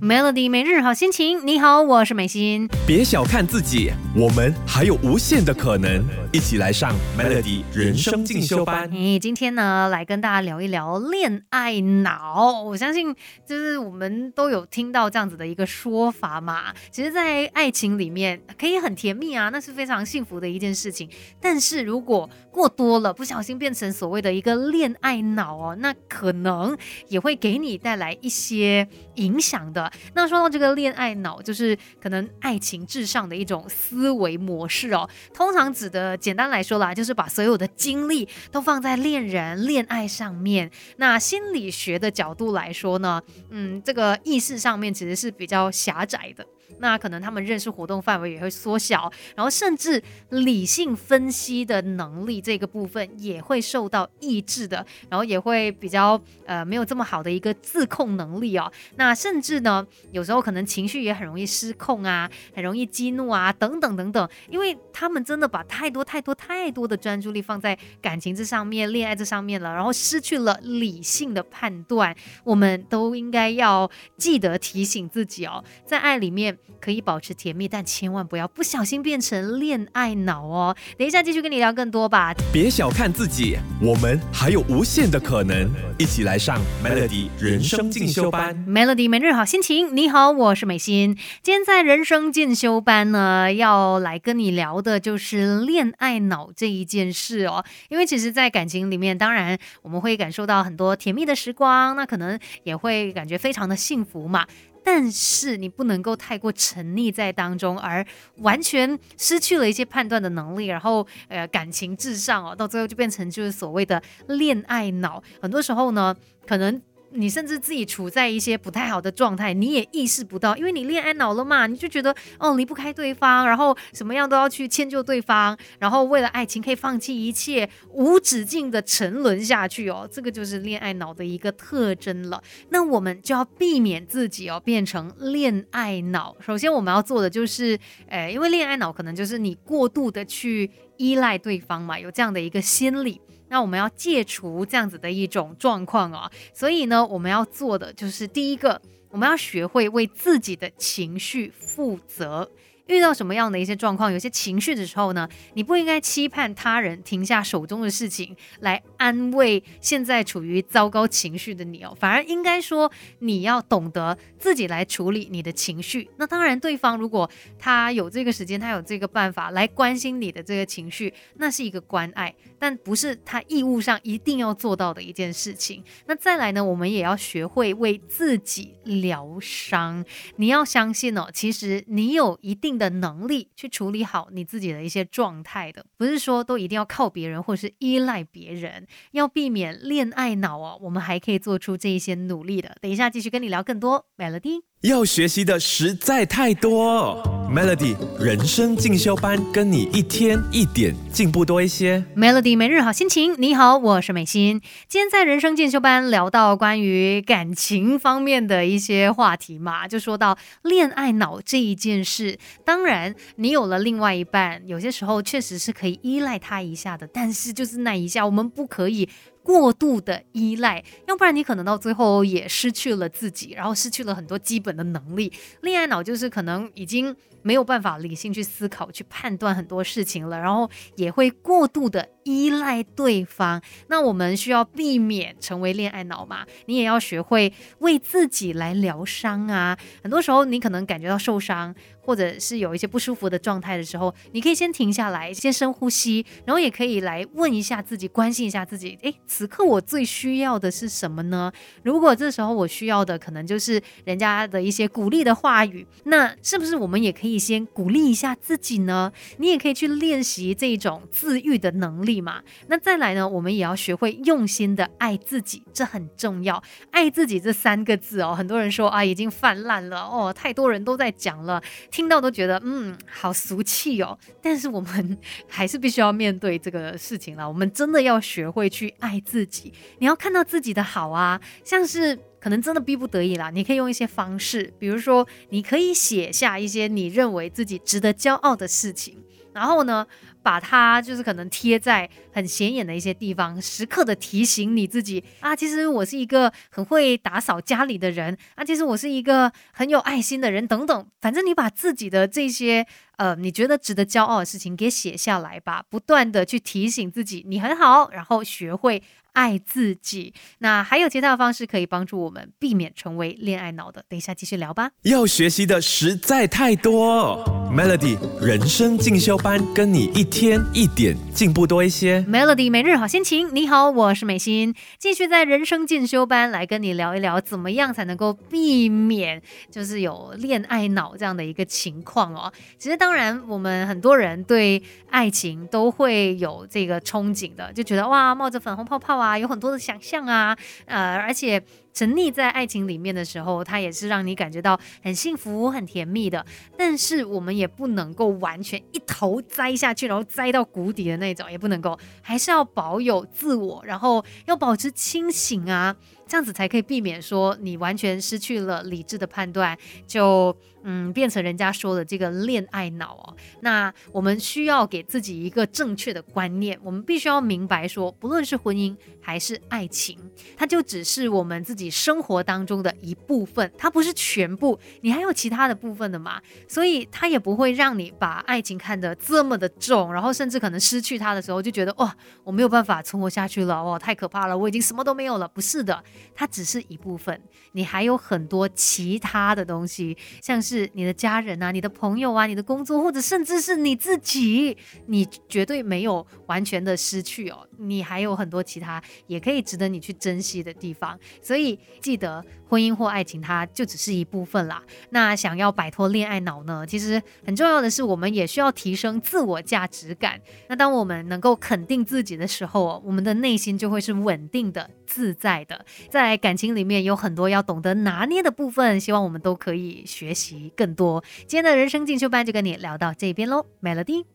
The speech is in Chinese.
Melody 每日好心情，你好，我是美心。别小看自己，我们还有无限的可能。一起来上 Melody 人生进修班。哎，今天呢，来跟大家聊一聊恋爱脑。我相信，就是我们都有听到这样子的一个说法嘛。其实，在爱情里面可以很甜蜜啊，那是非常幸福的一件事情。但是如果过多了，不小心变成所谓的一个恋爱脑哦，那可能也会给你带来一些影响的。那说到这个恋爱脑，就是可能爱情至上的一种思维模式哦。通常指的，简单来说啦，就是把所有的精力都放在恋人、恋爱上面。那心理学的角度来说呢，嗯，这个意识上面其实是比较狭窄的。那可能他们认识活动范围也会缩小，然后甚至理性分析的能力这个部分也会受到抑制的，然后也会比较呃没有这么好的一个自控能力哦。那甚至呢，有时候可能情绪也很容易失控啊，很容易激怒啊，等等等等，因为他们真的把太多太多太多的专注力放在感情这上面、恋爱这上面了，然后失去了理性的判断。我们都应该要记得提醒自己哦，在爱里面。可以保持甜蜜，但千万不要不小心变成恋爱脑哦。等一下继续跟你聊更多吧。别小看自己，我们还有无限的可能。一起来上 Melody 人生进修班。Melody 每日好心情，你好，我是美心。今天在人生进修班呢，要来跟你聊的就是恋爱脑这一件事哦。因为其实，在感情里面，当然我们会感受到很多甜蜜的时光，那可能也会感觉非常的幸福嘛。但是你不能够太过沉溺在当中，而完全失去了一些判断的能力，然后呃感情至上哦，到最后就变成就是所谓的恋爱脑。很多时候呢，可能。你甚至自己处在一些不太好的状态，你也意识不到，因为你恋爱脑了嘛，你就觉得哦离不开对方，然后什么样都要去迁就对方，然后为了爱情可以放弃一切，无止境的沉沦下去哦，这个就是恋爱脑的一个特征了。那我们就要避免自己哦变成恋爱脑。首先我们要做的就是，呃，因为恋爱脑可能就是你过度的去依赖对方嘛，有这样的一个心理。那我们要戒除这样子的一种状况啊，所以呢，我们要做的就是第一个，我们要学会为自己的情绪负责。遇到什么样的一些状况，有些情绪的时候呢，你不应该期盼他人停下手中的事情来安慰现在处于糟糕情绪的你哦，反而应该说你要懂得自己来处理你的情绪。那当然，对方如果他有这个时间，他有这个办法来关心你的这个情绪，那是一个关爱，但不是他义务上一定要做到的一件事情。那再来呢，我们也要学会为自己疗伤。你要相信哦，其实你有一定。的能力去处理好你自己的一些状态的，不是说都一定要靠别人或是依赖别人，要避免恋爱脑哦。我们还可以做出这一些努力的。等一下继续跟你聊更多，Melody。要学习的实在太多，Melody 人生进修班，跟你一天一点进步多一些。Melody 每日好心情，你好，我是美心。今天在人生进修班聊到关于感情方面的一些话题嘛，就说到恋爱脑这一件事。当然，你有了另外一半，有些时候确实是可以依赖他一下的，但是就是那一下，我们不可以。过度的依赖，要不然你可能到最后也失去了自己，然后失去了很多基本的能力。恋爱脑就是可能已经没有办法理性去思考、去判断很多事情了，然后也会过度的依赖对方。那我们需要避免成为恋爱脑嘛？你也要学会为自己来疗伤啊！很多时候你可能感觉到受伤。或者是有一些不舒服的状态的时候，你可以先停下来，先深呼吸，然后也可以来问一下自己，关心一下自己。诶，此刻我最需要的是什么呢？如果这时候我需要的可能就是人家的一些鼓励的话语，那是不是我们也可以先鼓励一下自己呢？你也可以去练习这种自愈的能力嘛。那再来呢，我们也要学会用心的爱自己，这很重要。爱自己这三个字哦，很多人说啊，已经泛滥了哦，太多人都在讲了。听到都觉得嗯好俗气哦，但是我们 还是必须要面对这个事情了。我们真的要学会去爱自己，你要看到自己的好啊，像是可能真的逼不得已啦，你可以用一些方式，比如说你可以写下一些你认为自己值得骄傲的事情，然后呢。把它就是可能贴在很显眼的一些地方，时刻的提醒你自己啊，其实我是一个很会打扫家里的人啊，其实我是一个很有爱心的人等等，反正你把自己的这些呃你觉得值得骄傲的事情给写下来吧，不断的去提醒自己你很好，然后学会。爱自己，那还有其他的方式可以帮助我们避免成为恋爱脑的。等一下继续聊吧。要学习的实在太多，Melody 人生进修班，跟你一天一点进步多一些。Melody 每日好心情，你好，我是美心，继续在人生进修班来跟你聊一聊，怎么样才能够避免就是有恋爱脑这样的一个情况哦。其实当然，我们很多人对爱情都会有这个憧憬的，就觉得哇，冒着粉红泡泡。啊，有很多的想象啊，呃，而且沉溺在爱情里面的时候，它也是让你感觉到很幸福、很甜蜜的。但是我们也不能够完全一头栽下去，然后栽到谷底的那种，也不能够，还是要保有自我，然后要保持清醒啊。这样子才可以避免说你完全失去了理智的判断，就嗯变成人家说的这个恋爱脑哦。那我们需要给自己一个正确的观念，我们必须要明白说，不论是婚姻还是爱情，它就只是我们自己生活当中的一部分，它不是全部。你还有其他的部分的嘛？所以它也不会让你把爱情看得这么的重，然后甚至可能失去它的时候就觉得哇，我没有办法存活下去了，哇，太可怕了，我已经什么都没有了。不是的。它只是一部分，你还有很多其他的东西，像是你的家人啊、你的朋友啊、你的工作，或者甚至是你自己，你绝对没有完全的失去哦，你还有很多其他也可以值得你去珍惜的地方。所以记得，婚姻或爱情，它就只是一部分啦。那想要摆脱恋爱脑呢？其实很重要的是，我们也需要提升自我价值感。那当我们能够肯定自己的时候，我们的内心就会是稳定的。自在的，在感情里面有很多要懂得拿捏的部分，希望我们都可以学习更多。今天的人生进修班就跟你聊到这边喽，Melody。